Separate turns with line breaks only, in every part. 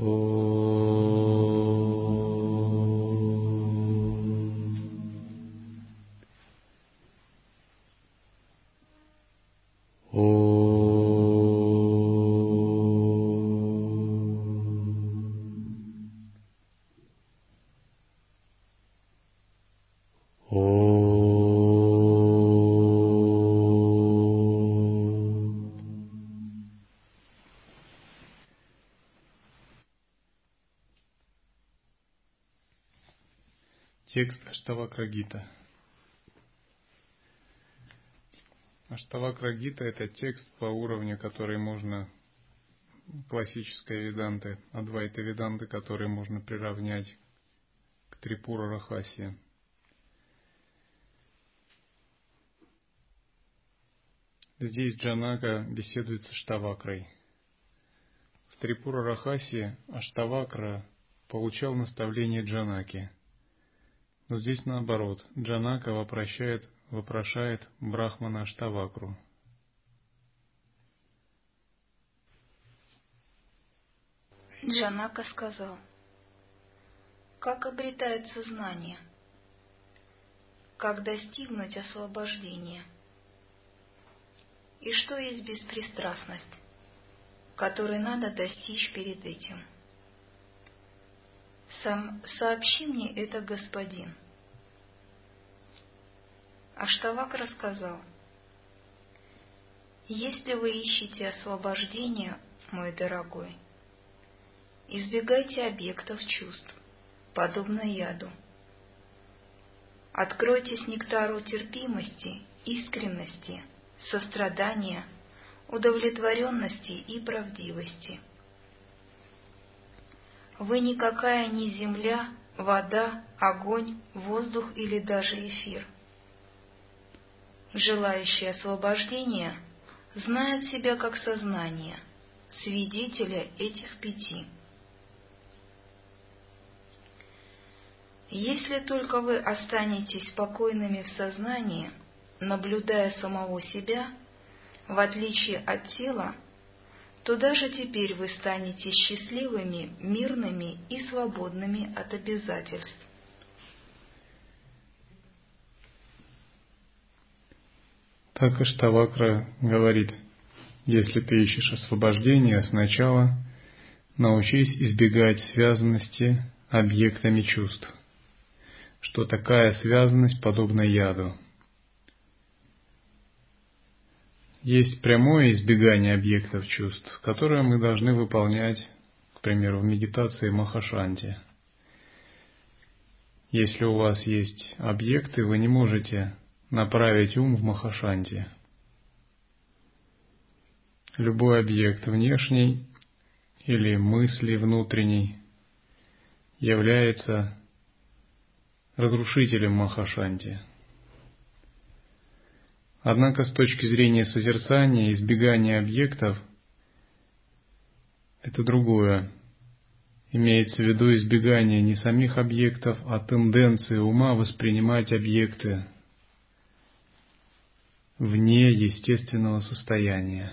Oh. Текст Аштавакрагита. Аштавакрагита – это текст по уровню, который можно классической веданты, адвайта веданты, который можно приравнять к Трипура Рахасе. Здесь Джанака беседует с Аштавакрой. В Трипура Рахасе Аштавакра получал наставление Джанаки – но здесь наоборот. Джанака вопрощает, вопрошает Брахмана Аштавакру.
Джанака сказал, как обретается знание, как достигнуть освобождения, и что есть беспристрастность, которой надо достичь перед этим – сам, сообщи мне это, господин. Аштавак рассказал, если вы ищете освобождения, мой дорогой, избегайте объектов чувств, подобно яду. Откройтесь нектару терпимости, искренности, сострадания, удовлетворенности и правдивости – вы никакая не земля, вода, огонь, воздух или даже эфир. Желающий освобождения знает себя как сознание, свидетеля этих пяти. Если только вы останетесь спокойными в сознании, наблюдая самого себя, в отличие от тела, то даже теперь вы станете счастливыми, мирными и свободными от обязательств.
Так Аштавакра говорит, если ты ищешь освобождения, сначала научись избегать связанности объектами чувств, что такая связанность подобна яду – Есть прямое избегание объектов чувств, которое мы должны выполнять, к примеру, в медитации Махашанти. Если у вас есть объекты, вы не можете направить ум в Махашанти. Любой объект внешний или мысли внутренний является разрушителем Махашанти – Однако с точки зрения созерцания, избегания объектов, это другое. Имеется в виду избегание не самих объектов, а тенденции ума воспринимать объекты вне естественного состояния.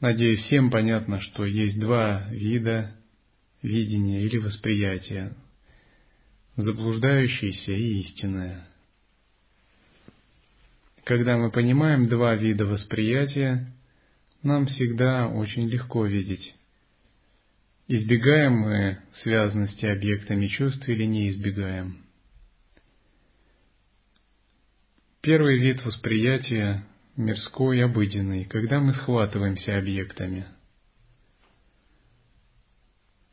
Надеюсь, всем понятно, что есть два вида видения или восприятия заблуждающееся и истинное. Когда мы понимаем два вида восприятия, нам всегда очень легко видеть, избегаем мы связанности объектами чувств или не избегаем. Первый вид восприятия – мирской, обыденный, когда мы схватываемся объектами –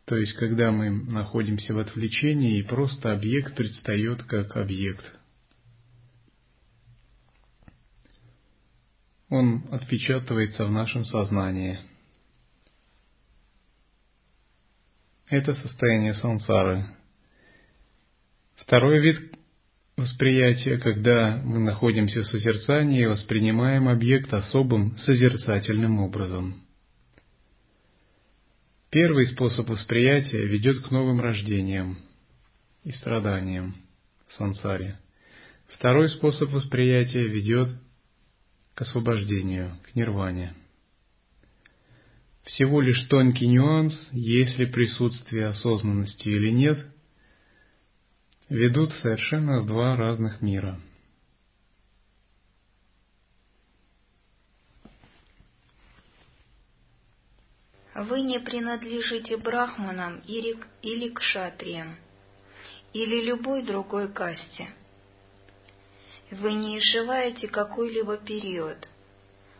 то есть, когда мы находимся в отвлечении, и просто объект предстает как объект. Он отпечатывается в нашем сознании. Это состояние сансары. Второй вид восприятия, когда мы находимся в созерцании и воспринимаем объект особым созерцательным образом – Первый способ восприятия ведет к новым рождениям и страданиям в сансаре. Второй способ восприятия ведет к освобождению, к нирване. всего лишь тонкий нюанс, есть ли присутствие осознанности или нет, ведут совершенно в два разных мира.
Вы не принадлежите брахманам или к шатриям, или любой другой касте. Вы не изживаете какой-либо период.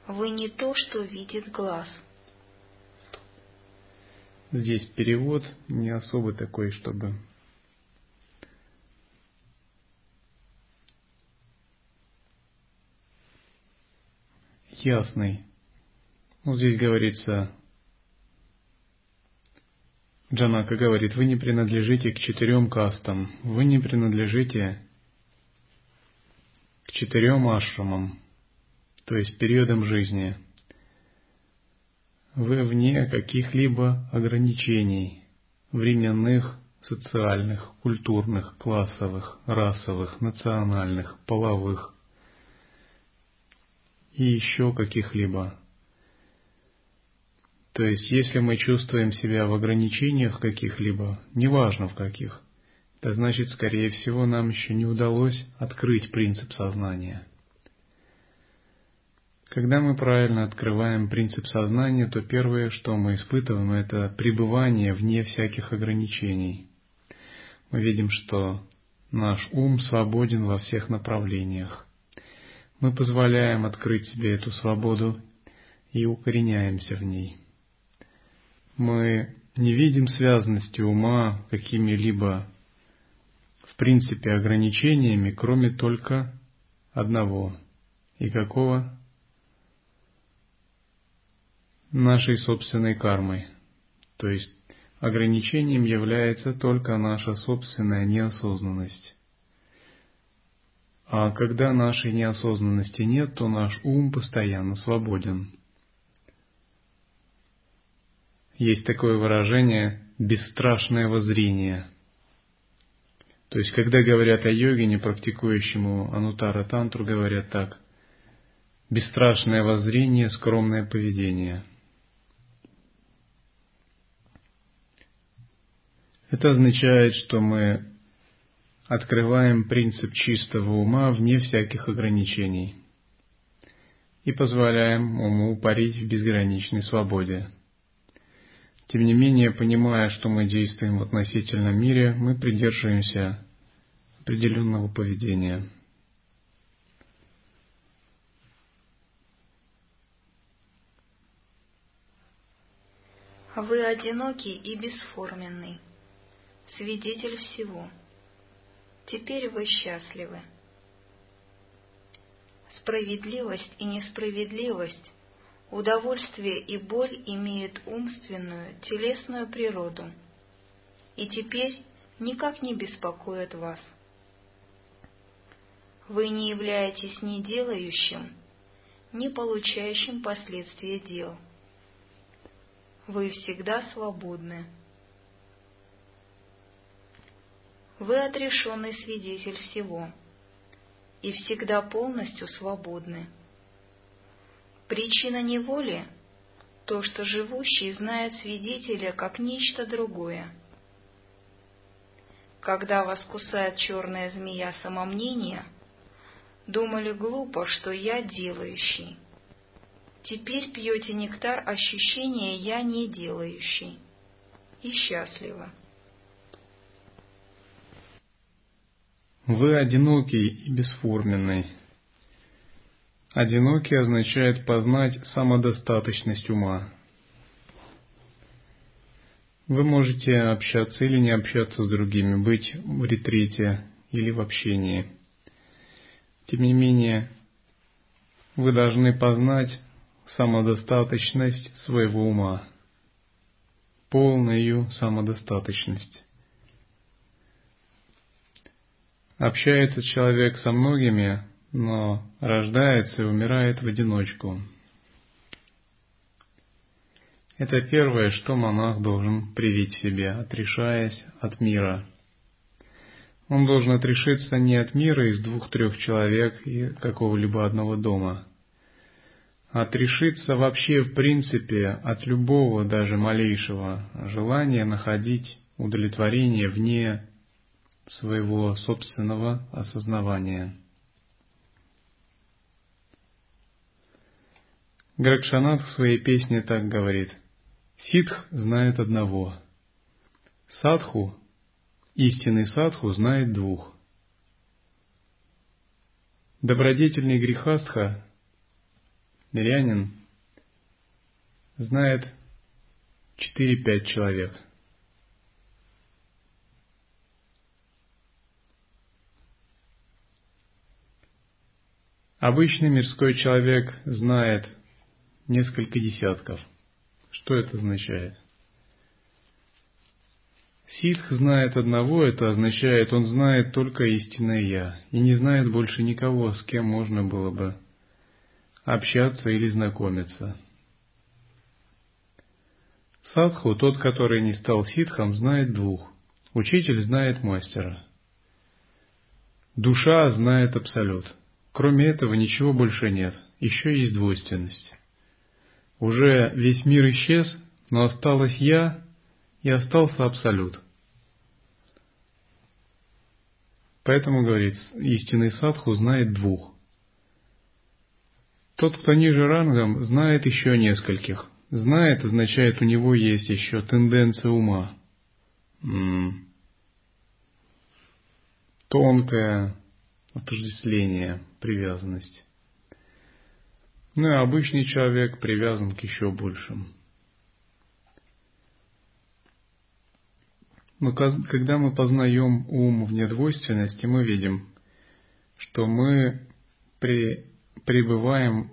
Вы не то, что видит глаз –
Здесь перевод не особо такой, чтобы ясный. Вот здесь говорится, Джанака говорит, вы не принадлежите к четырем кастам, вы не принадлежите к четырем ашрамам, то есть периодам жизни – вы вне каких-либо ограничений временных, социальных, культурных, классовых, расовых, национальных, половых и еще каких-либо. То есть, если мы чувствуем себя в ограничениях каких-либо, неважно в каких, это значит, скорее всего, нам еще не удалось открыть принцип сознания – когда мы правильно открываем принцип сознания, то первое, что мы испытываем, это пребывание вне всяких ограничений. Мы видим, что наш ум свободен во всех направлениях. Мы позволяем открыть себе эту свободу и укореняемся в ней. Мы не видим связанности ума какими-либо, в принципе, ограничениями, кроме только одного. И какого? нашей собственной кармой. То есть ограничением является только наша собственная неосознанность. А когда нашей неосознанности нет, то наш ум постоянно свободен. Есть такое выражение «бесстрашное воззрение». То есть, когда говорят о йоге, не практикующему анутара тантру, говорят так – бесстрашное воззрение, скромное поведение – Это означает, что мы открываем принцип чистого ума вне всяких ограничений и позволяем уму парить в безграничной свободе. Тем не менее, понимая, что мы действуем в относительном мире, мы придерживаемся определенного поведения.
Вы одинокий и бесформенный свидетель всего. Теперь вы счастливы. Справедливость и несправедливость, удовольствие и боль имеют умственную, телесную природу, и теперь никак не беспокоят вас. Вы не являетесь ни делающим, ни получающим последствия дел. Вы всегда свободны. вы отрешенный свидетель всего и всегда полностью свободны. Причина неволи — то, что живущий знает свидетеля как нечто другое. Когда вас кусает черная змея самомнения, думали глупо, что я делающий. Теперь пьете нектар ощущения «я не делающий» и счастливо.
Вы одинокий и бесформенный. Одинокий означает познать самодостаточность ума. Вы можете общаться или не общаться с другими, быть в ретрите или в общении. Тем не менее, вы должны познать самодостаточность своего ума, полную самодостаточность. Общается человек со многими, но рождается и умирает в одиночку. Это первое, что монах должен привить себе, отрешаясь от мира. Он должен отрешиться не от мира из двух-трех человек и какого-либо одного дома. отрешиться вообще в принципе от любого даже малейшего желания находить удовлетворение вне своего собственного осознавания. Гракшанат в своей песне так говорит. Ситх знает одного. Садху, истинный садху, знает двух. Добродетельный грехастха, мирянин, знает четыре-пять человек. Обычный мирской человек знает несколько десятков. Что это означает? Ситх знает одного, это означает, он знает только истинное Я и не знает больше никого, с кем можно было бы общаться или знакомиться. Садху, тот, который не стал ситхом, знает двух. Учитель знает мастера. Душа знает абсолют. Кроме этого ничего больше нет. Еще есть двойственность. Уже весь мир исчез, но осталось я и остался Абсолют. Поэтому, говорит, истинный садху знает двух. Тот, кто ниже рангом, знает еще нескольких. Знает означает, у него есть еще тенденция ума. М-м. Тонкое отождествление, привязанность. Ну и обычный человек привязан к еще большим. Но когда мы познаем ум в недвойственности, мы видим, что мы при, пребываем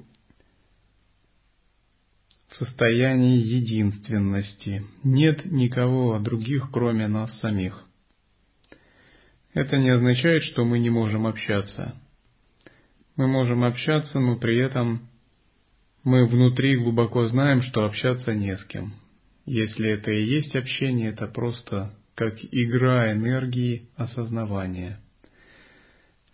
в состоянии единственности. Нет никого других, кроме нас самих. Это не означает, что мы не можем общаться. Мы можем общаться, но при этом мы внутри глубоко знаем, что общаться не с кем. Если это и есть общение, это просто как игра энергии осознавания.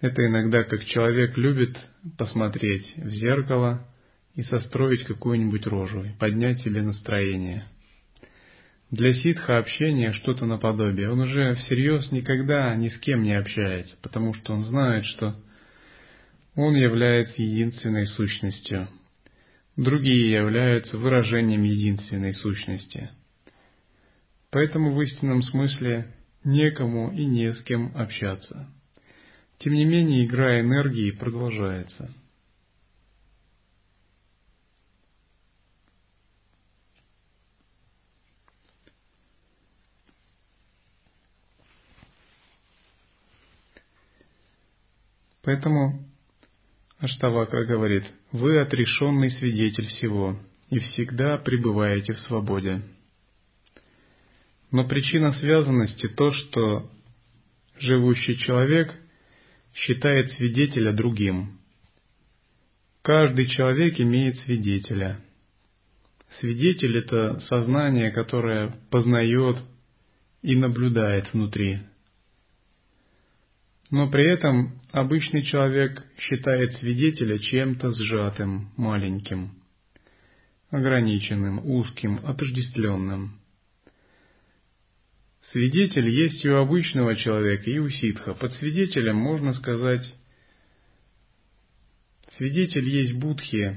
Это иногда как человек любит посмотреть в зеркало и состроить какую-нибудь рожу, и поднять себе настроение. Для ситха общение что-то наподобие. Он уже всерьез никогда ни с кем не общается, потому что он знает, что он является единственной сущностью – другие являются выражением единственной сущности. Поэтому в истинном смысле некому и не с кем общаться. Тем не менее, игра энергии продолжается. Поэтому Аштавакра говорит, «Вы отрешенный свидетель всего и всегда пребываете в свободе». Но причина связанности то, что живущий человек считает свидетеля другим. Каждый человек имеет свидетеля. Свидетель – это сознание, которое познает и наблюдает внутри – но при этом обычный человек считает свидетеля чем-то сжатым, маленьким, ограниченным, узким, отождествленным. Свидетель есть и у обычного человека, и у ситха. Под свидетелем можно сказать, свидетель есть будхи,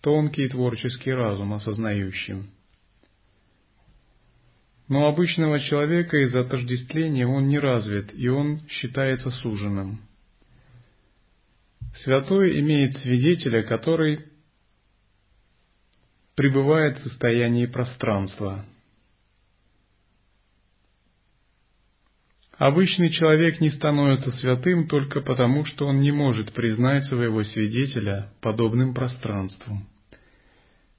тонкий творческий разум, осознающий. Но обычного человека из-за отождествления он не развит, и он считается суженным. Святой имеет свидетеля, который пребывает в состоянии пространства. Обычный человек не становится святым только потому, что он не может признать своего свидетеля подобным пространству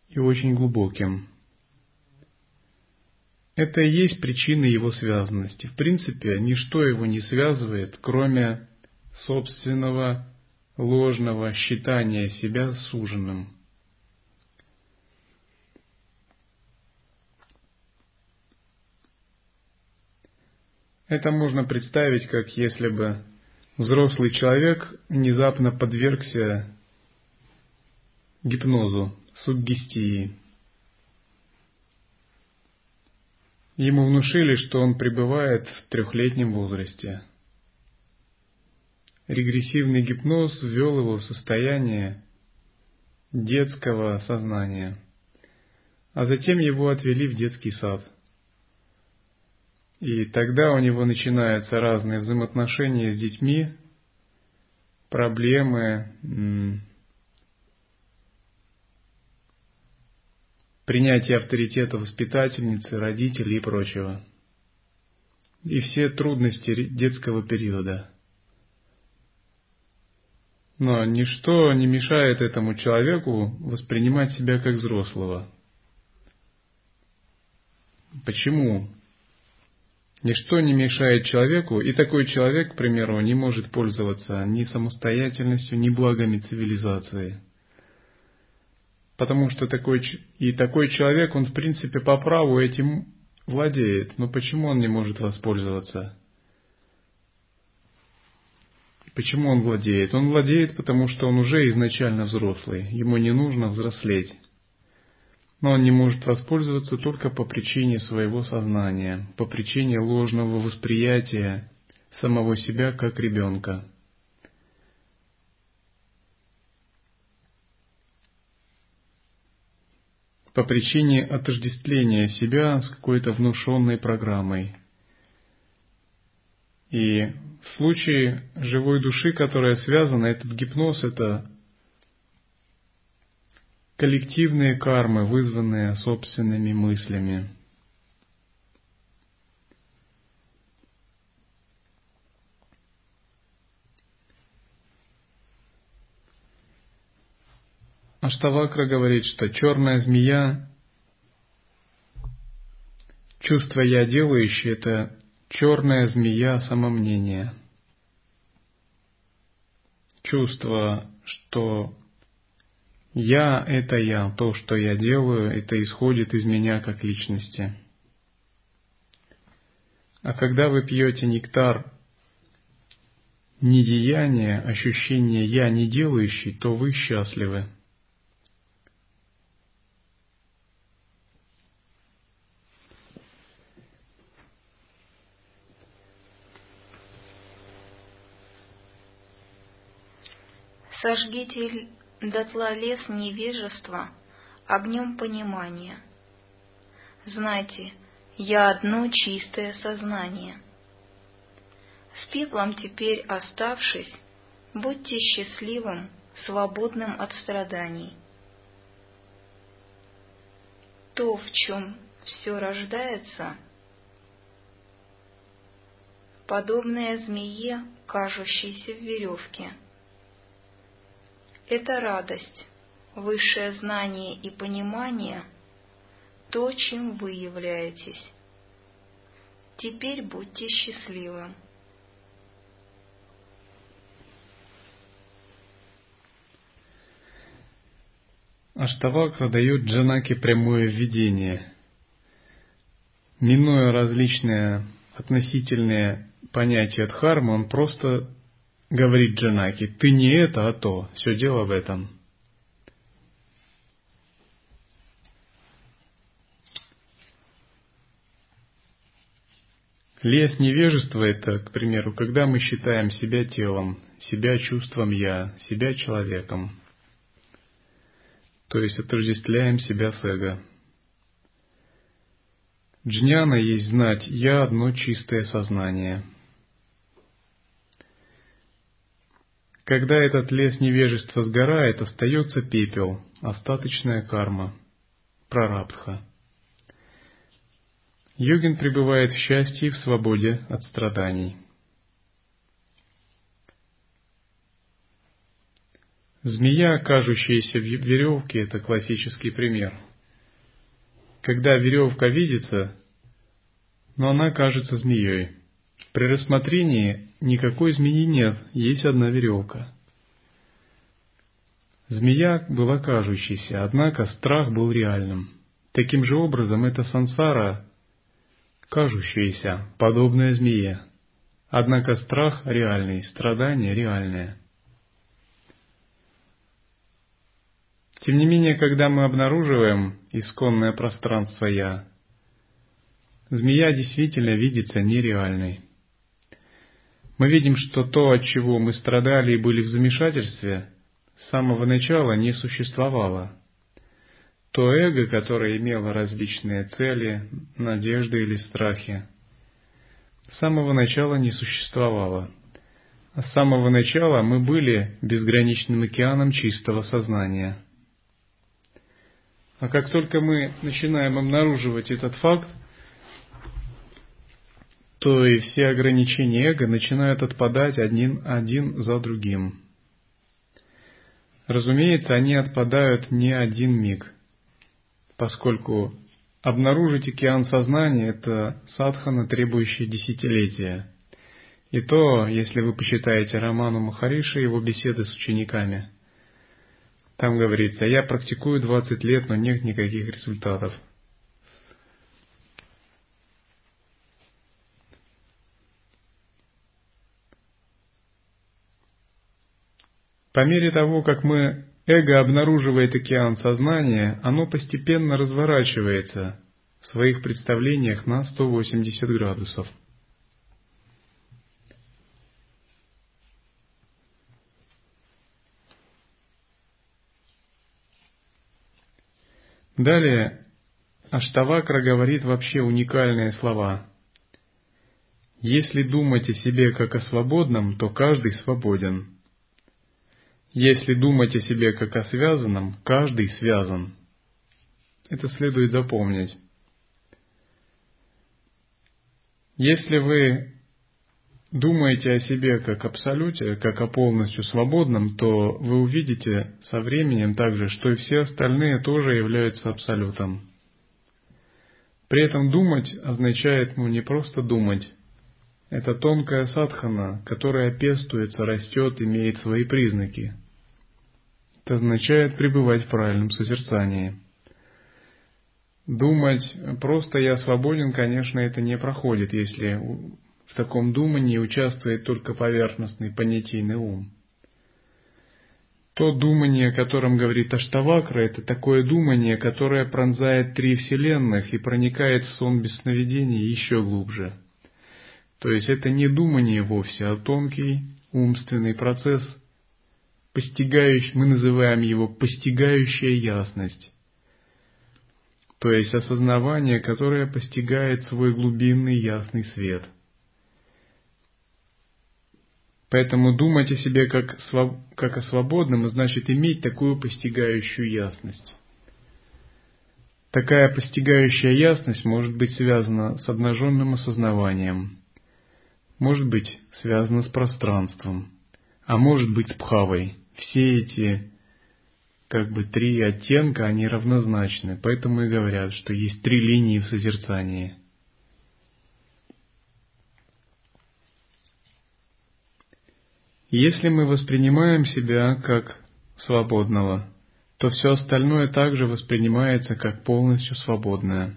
и очень глубоким. Это и есть причина его связанности. В принципе, ничто его не связывает, кроме собственного ложного считания себя суженным. Это можно представить, как если бы взрослый человек внезапно подвергся гипнозу, суггестии. Ему внушили, что он пребывает в трехлетнем возрасте. Регрессивный гипноз ввел его в состояние детского сознания, а затем его отвели в детский сад. И тогда у него начинаются разные взаимоотношения с детьми, проблемы, принятие авторитета воспитательницы, родителей и прочего. И все трудности детского периода. Но ничто не мешает этому человеку воспринимать себя как взрослого. Почему? Ничто не мешает человеку, и такой человек, к примеру, не может пользоваться ни самостоятельностью, ни благами цивилизации – потому что такой, и такой человек, он в принципе по праву этим владеет, но почему он не может воспользоваться? Почему он владеет? Он владеет, потому что он уже изначально взрослый, ему не нужно взрослеть. Но он не может воспользоваться только по причине своего сознания, по причине ложного восприятия самого себя как ребенка. По причине отождествления себя с какой-то внушенной программой. И в случае живой души, которая связана, этот гипноз – это коллективные кармы, вызванные собственными мыслями. Аштавакра говорит, что черная змея, чувство «я делающий» — это черная змея самомнения. Чувство, что «я» — это я, то, что я делаю, это исходит из меня как личности. А когда вы пьете нектар недеяния, ощущение «я не делающий», то вы счастливы.
Сожгите дотла лес невежества огнем понимания. Знайте, я одно чистое сознание. С пеплом теперь оставшись, будьте счастливым, свободным от страданий. То, в чем все рождается, подобное змее, кажущейся в веревке — это радость, высшее знание и понимание – то, чем вы являетесь. Теперь будьте счастливы.
Аштавакра дает Джанаке прямое введение. Минуя различные относительные понятия дхармы, он просто говорит Джанаки, ты не это, а то, все дело в этом. Лес невежества – это, к примеру, когда мы считаем себя телом, себя чувством «я», себя человеком. То есть отождествляем себя с эго. Джняна есть знать «я» одно чистое сознание – Когда этот лес невежества сгорает, остается пепел, остаточная карма, прарабдха. Йогин пребывает в счастье и в свободе от страданий. Змея, кажущаяся в веревке, это классический пример. Когда веревка видится, но она кажется змеей. При рассмотрении никакой змеи нет, есть одна веревка. Змея была кажущейся, однако страх был реальным. Таким же образом, эта сансара, кажущаяся, подобная змее. Однако страх реальный, страдание реальное. Тем не менее, когда мы обнаруживаем исконное пространство «я», змея действительно видится нереальной. Мы видим, что то, от чего мы страдали и были в замешательстве, с самого начала не существовало. То эго, которое имело различные цели, надежды или страхи, с самого начала не существовало. А с самого начала мы были безграничным океаном чистого сознания. А как только мы начинаем обнаруживать этот факт, то и все ограничения эго начинают отпадать один, один за другим. Разумеется, они отпадают не один миг, поскольку обнаружить океан сознания – это садхана, требующая десятилетия. И то, если вы почитаете роману Махариши и его беседы с учениками. Там говорится, я практикую 20 лет, но нет никаких результатов. По мере того, как мы эго обнаруживает океан сознания, оно постепенно разворачивается в своих представлениях на 180 градусов. Далее Аштавакра говорит вообще уникальные слова. Если думать о себе как о свободном, то каждый свободен. Если думать о себе как о связанном, каждый связан. Это следует запомнить. Если вы думаете о себе как абсолюте, как о полностью свободном, то вы увидите со временем также, что и все остальные тоже являются абсолютом. При этом думать означает ну, не просто думать. Это тонкая садхана, которая пестуется, растет, имеет свои признаки – это означает пребывать в правильном созерцании. Думать просто «я свободен», конечно, это не проходит, если в таком думании участвует только поверхностный понятийный ум. То думание, о котором говорит Аштавакра, это такое думание, которое пронзает три вселенных и проникает в сон без сновидений еще глубже. То есть это не думание вовсе, а тонкий умственный процесс – постигающий, мы называем его постигающая ясность, то есть осознавание, которое постигает свой глубинный ясный свет. Поэтому думать о себе как, как о свободном, значит иметь такую постигающую ясность. Такая постигающая ясность может быть связана с обнаженным осознаванием, может быть связана с пространством, а может быть с пхавой – все эти как бы три оттенка, они равнозначны. Поэтому и говорят, что есть три линии в созерцании. Если мы воспринимаем себя как свободного, то все остальное также воспринимается как полностью свободное.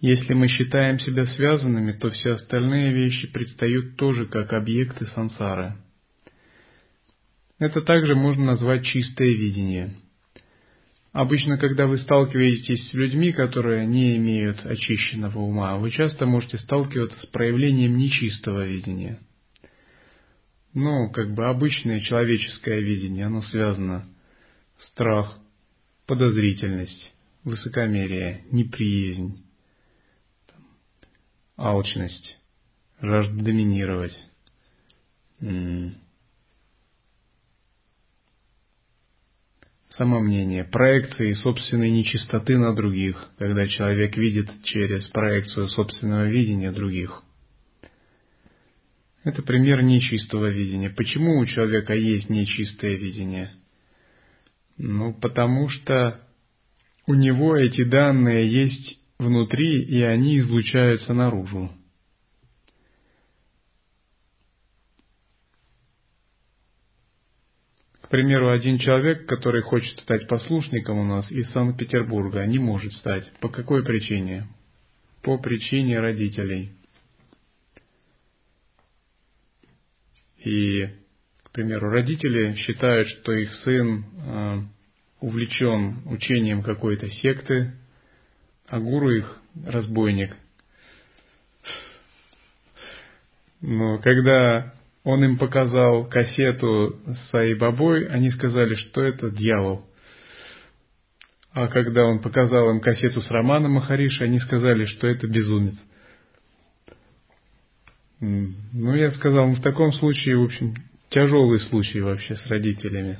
Если мы считаем себя связанными, то все остальные вещи предстают тоже как объекты сансары – это также можно назвать чистое видение. Обычно, когда вы сталкиваетесь с людьми, которые не имеют очищенного ума, вы часто можете сталкиваться с проявлением нечистого видения. Ну, как бы обычное человеческое видение, оно связано страх, подозрительность, высокомерие, неприязнь, алчность, жажда доминировать, самомнение, проекции собственной нечистоты на других, когда человек видит через проекцию собственного видения других. Это пример нечистого видения. Почему у человека есть нечистое видение? Ну, потому что у него эти данные есть внутри, и они излучаются наружу. К примеру, один человек, который хочет стать послушником у нас из Санкт-Петербурга, не может стать. По какой причине? По причине родителей. И, к примеру, родители считают, что их сын э, увлечен учением какой-то секты, а гуру их разбойник. Но когда он им показал кассету с Саибабой, они сказали, что это дьявол. А когда он показал им кассету с Романом Махариши, они сказали, что это безумец. Ну, я сказал, ну, в таком случае, в общем, тяжелый случай вообще с родителями.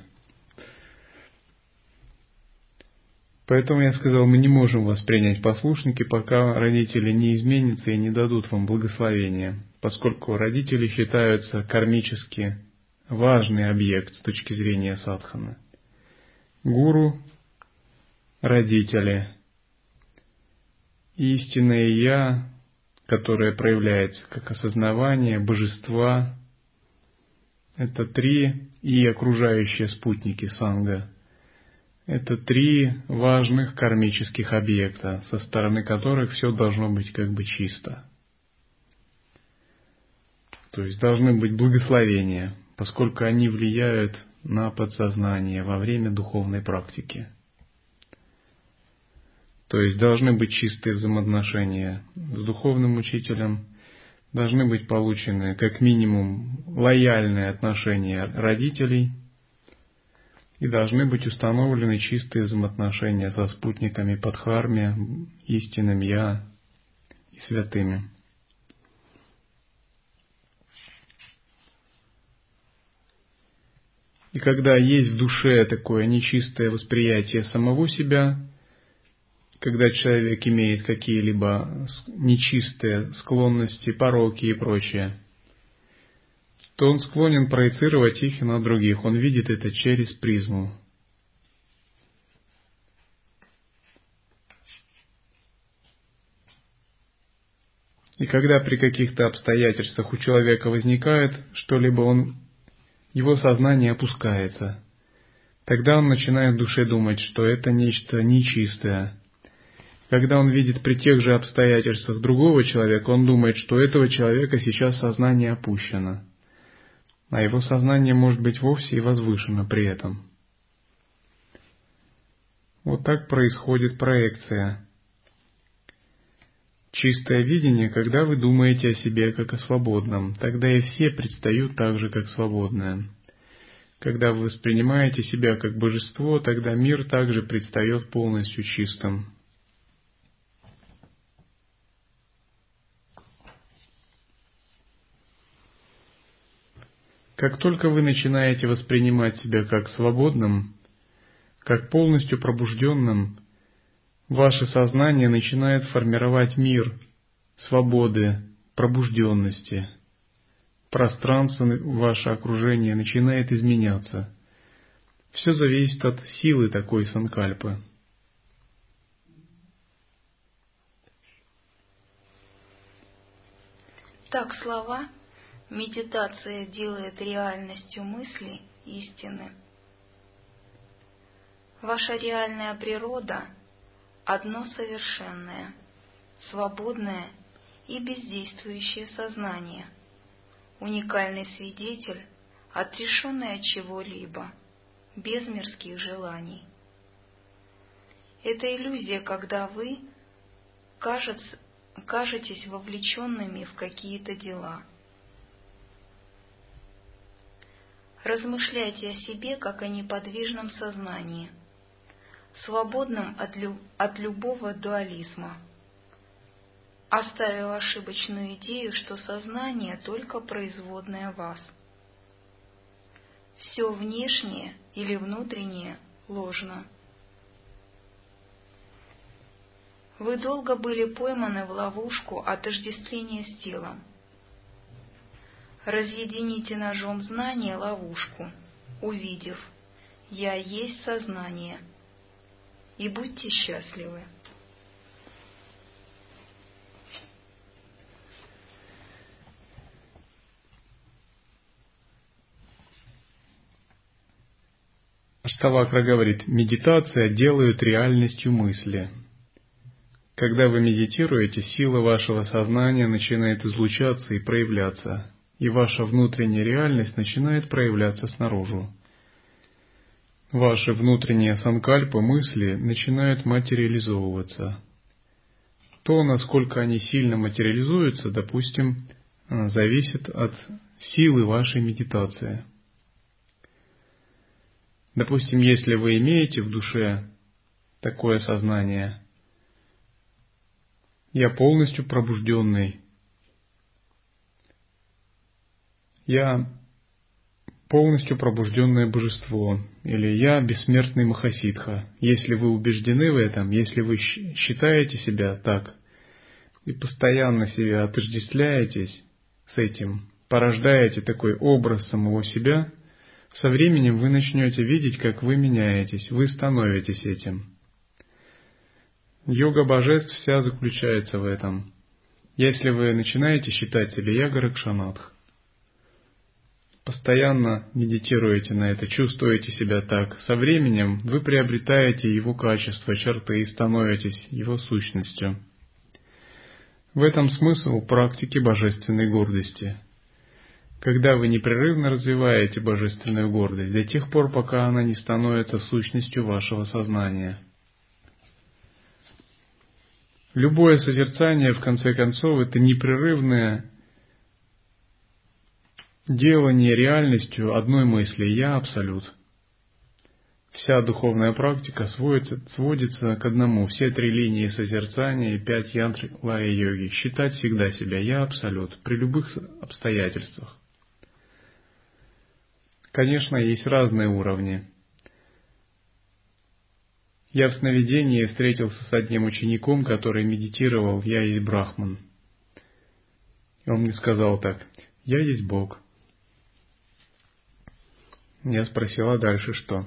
Поэтому я сказал, мы не можем вас принять послушники, пока родители не изменятся и не дадут вам благословения, поскольку родители считаются кармически важный объект с точки зрения садханы. Гуру, родители, истинное Я, которое проявляется как осознавание божества, это три и окружающие спутники санга – это три важных кармических объекта, со стороны которых все должно быть как бы чисто. То есть должны быть благословения, поскольку они влияют на подсознание во время духовной практики. То есть должны быть чистые взаимоотношения с духовным учителем, должны быть получены как минимум лояльные отношения родителей – и должны быть установлены чистые взаимоотношения со спутниками Падхарми, истинным Я и святыми. И когда есть в душе такое нечистое восприятие самого себя, когда человек имеет какие-либо нечистые склонности, пороки и прочее – то он склонен проецировать их на других. Он видит это через призму. И когда при каких-то обстоятельствах у человека возникает что-либо, он, его сознание опускается. Тогда он начинает в душе думать, что это нечто нечистое. Когда он видит при тех же обстоятельствах другого человека, он думает, что у этого человека сейчас сознание опущено а его сознание может быть вовсе и возвышено при этом. Вот так происходит проекция. Чистое видение, когда вы думаете о себе как о свободном, тогда и все предстают так же, как свободное. Когда вы воспринимаете себя как божество, тогда мир также предстает полностью чистым. Как только вы начинаете воспринимать себя как свободным, как полностью пробужденным, ваше сознание начинает формировать мир свободы, пробужденности. Пространство, ваше окружение начинает изменяться. Все зависит от силы такой санкальпы.
Так слова Медитация делает реальностью мысли истины. Ваша реальная природа – одно совершенное, свободное и бездействующее сознание, уникальный свидетель, отрешенный от чего-либо, без мирских желаний. Это иллюзия, когда вы кажется, кажетесь вовлеченными в какие-то дела – Размышляйте о себе как о неподвижном сознании, свободном от, лю от любого дуализма, оставив ошибочную идею, что сознание только производное вас. Все внешнее или внутреннее ложно. Вы долго были пойманы в ловушку отождествления с телом – разъедините ножом знания ловушку, увидев «Я есть сознание», и будьте счастливы.
Штавакра говорит, медитация делает реальностью мысли. Когда вы медитируете, сила вашего сознания начинает излучаться и проявляться и ваша внутренняя реальность начинает проявляться снаружи. Ваши внутренние санкальпы, мысли начинают материализовываться. То, насколько они сильно материализуются, допустим, э, зависит от силы вашей медитации. Допустим, если вы имеете в душе такое сознание, я полностью пробужденный, я полностью пробужденное божество, или я бессмертный Махасидха. Если вы убеждены в этом, если вы считаете себя так и постоянно себя отождествляетесь с этим, порождаете такой образ самого себя, со временем вы начнете видеть, как вы меняетесь, вы становитесь этим. Йога божеств вся заключается в этом. Если вы начинаете считать себя Ягаракшанатх, постоянно медитируете на это, чувствуете себя так, со временем вы приобретаете его качества, черты и становитесь его сущностью. В этом смысл практики божественной гордости. Когда вы непрерывно развиваете божественную гордость до тех пор, пока она не становится сущностью вашего сознания. Любое созерцание, в конце концов, это непрерывное делание реальностью одной мысли «я Абсолют». Вся духовная практика сводится, сводится к одному. Все три линии созерцания и пять янтр лая йоги. Считать всегда себя «я Абсолют» при любых обстоятельствах. Конечно, есть разные уровни. Я в сновидении встретился с одним учеником, который медитировал «Я есть Брахман». Он мне сказал так «Я есть Бог». Я спросила дальше что.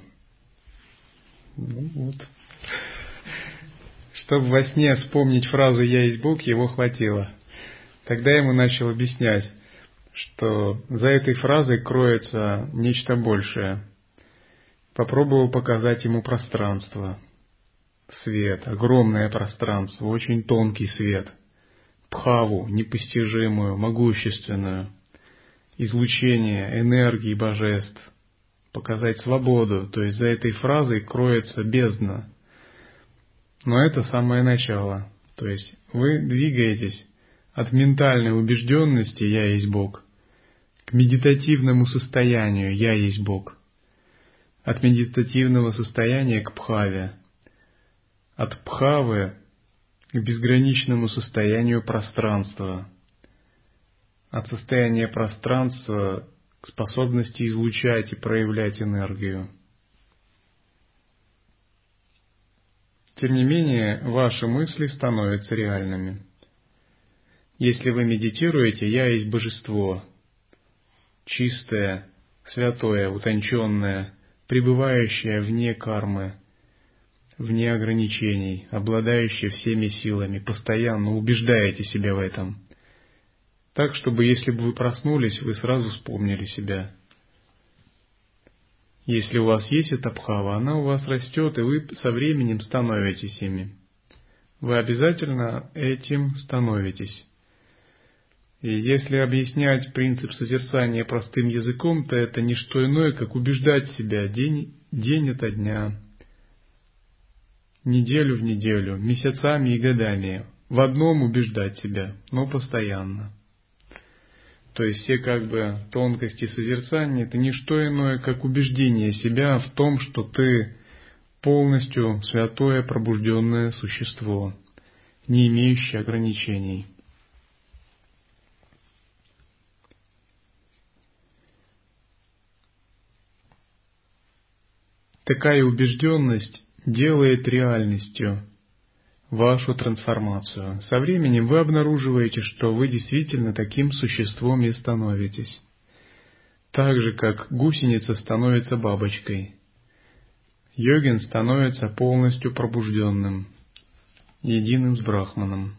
Ну вот. Чтобы во сне вспомнить фразу «Я есть Бог», его хватило. Тогда ему начал объяснять, что за этой фразой кроется нечто большее. Попробовал показать ему пространство, свет, огромное пространство, очень тонкий свет, пхаву, непостижимую, могущественную, излучение энергии божеств, показать свободу, то есть за этой фразой кроется бездна. Но это самое начало, то есть вы двигаетесь от ментальной убежденности «я есть Бог» к медитативному состоянию «я есть Бог», от медитативного состояния к пхаве, от пхавы к безграничному состоянию пространства, от состояния пространства способности излучать и проявлять энергию. Тем не менее, ваши мысли становятся реальными. Если вы медитируете, я есть божество, чистое, святое, утонченное, пребывающее вне кармы, вне ограничений, обладающее всеми силами, постоянно убеждаете себя в этом – так, чтобы если бы вы проснулись, вы сразу вспомнили себя. Если у вас есть эта пхава, она у вас растет, и вы со временем становитесь ими. Вы обязательно этим становитесь. И если объяснять принцип созерцания простым языком, то это не что иное, как убеждать себя день, день ото дня, неделю в неделю, месяцами и годами. В одном убеждать себя, но постоянно. То есть все как бы тонкости созерцания – это не что иное, как убеждение себя в том, что ты полностью святое пробужденное существо, не имеющее ограничений. Такая убежденность делает реальностью вашу трансформацию. Со временем вы обнаруживаете, что вы действительно таким существом и становитесь. Так же, как гусеница становится бабочкой. Йогин становится полностью пробужденным, единым с Брахманом.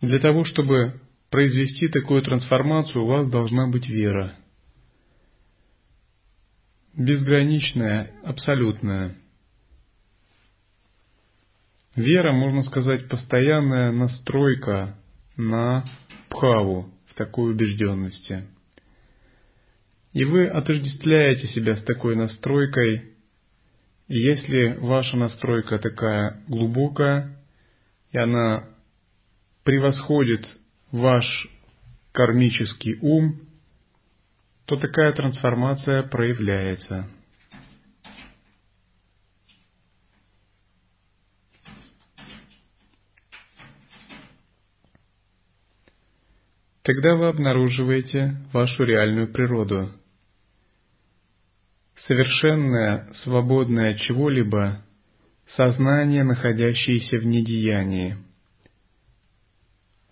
Для того, чтобы произвести такую трансформацию, у вас должна быть вера. Безграничная, абсолютная. Вера, можно сказать, постоянная настройка на пхаву в такой убежденности. И вы отождествляете себя с такой настройкой, и если ваша настройка такая глубокая, и она превосходит ваш кармический ум, то такая трансформация проявляется. Тогда вы обнаруживаете вашу реальную природу. Совершенное, свободное от чего-либо сознание, находящееся в недеянии –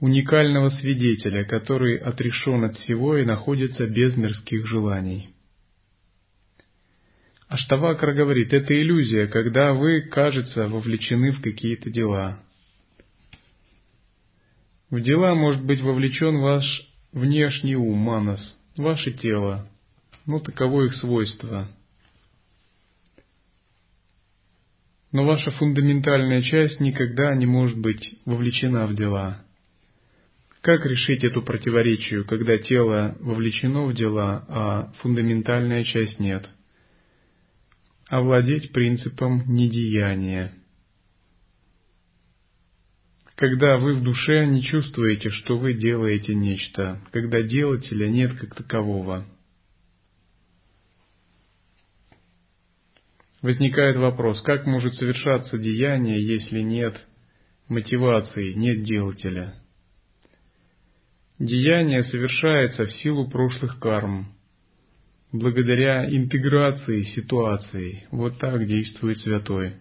уникального свидетеля, который отрешен от всего и находится без мирских желаний. Аштавакра говорит, это иллюзия, когда вы, кажется, вовлечены в какие-то дела. В дела может быть вовлечен ваш внешний ум, манас, ваше тело, ну таково их свойство. Но ваша фундаментальная часть никогда не может быть вовлечена в дела – как решить эту противоречию, когда тело вовлечено в дела, а фундаментальная часть нет? Овладеть принципом недеяния. Когда вы в душе не чувствуете, что вы делаете нечто, когда делателя нет как такового. Возникает вопрос, как может совершаться деяние, если нет мотивации, нет делателя? Деяние совершается в силу прошлых карм, благодаря интеграции ситуаций. Вот так действует святой.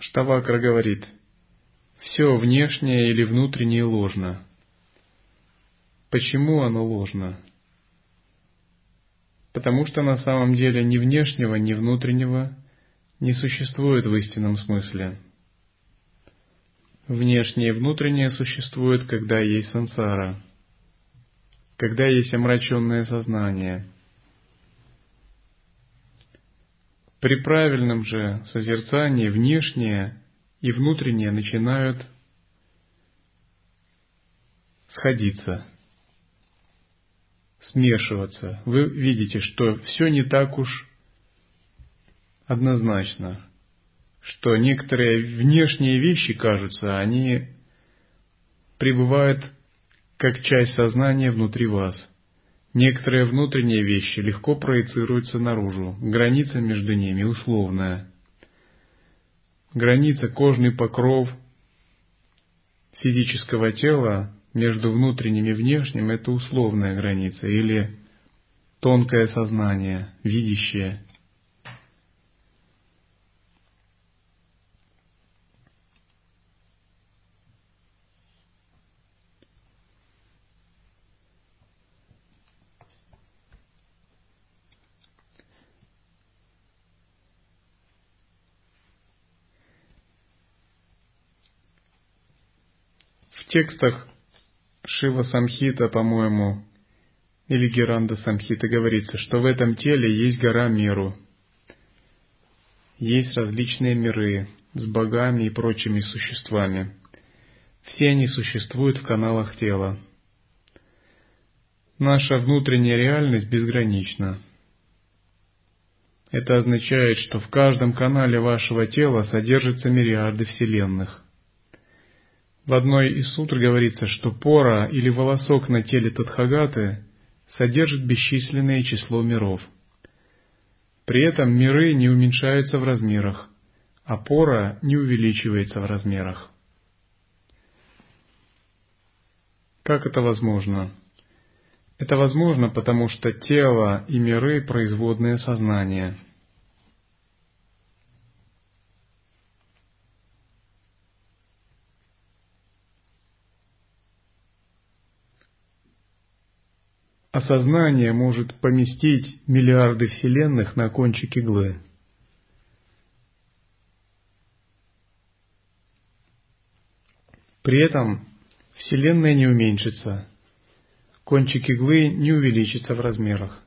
Штавакра говорит, все внешнее или внутреннее ложно. Почему оно ложно? Потому что на самом деле ни внешнего, ни внутреннего не существует в истинном смысле. Внешнее и внутреннее существует, когда есть сансара, когда есть омраченное сознание. При правильном же созерцании внешнее и внутреннее начинают сходиться – смешиваться. Вы видите, что все не так уж однозначно, что некоторые внешние вещи, кажутся, они пребывают как часть сознания внутри вас. Некоторые внутренние вещи легко проецируются наружу, граница между ними условная. Граница кожный покров физического тела между внутренним и внешним – это условная граница или тонкое сознание, видящее. В текстах Шива Самхита, по-моему, или Геранда Самхита говорится, что в этом теле есть гора миру, есть различные миры с богами и прочими существами. Все они существуют в каналах тела. Наша внутренняя реальность безгранична. Это означает, что в каждом канале вашего тела содержатся мириарды вселенных. В одной из сутр говорится, что пора или волосок на теле Тадхагаты содержит бесчисленное число миров. При этом миры не уменьшаются в размерах, а пора не увеличивается в размерах. Как это возможно? Это возможно, потому что тело и миры – производные сознания – осознание может поместить миллиарды вселенных на кончик иглы. При этом Вселенная не уменьшится, кончик иглы не увеличится в размерах.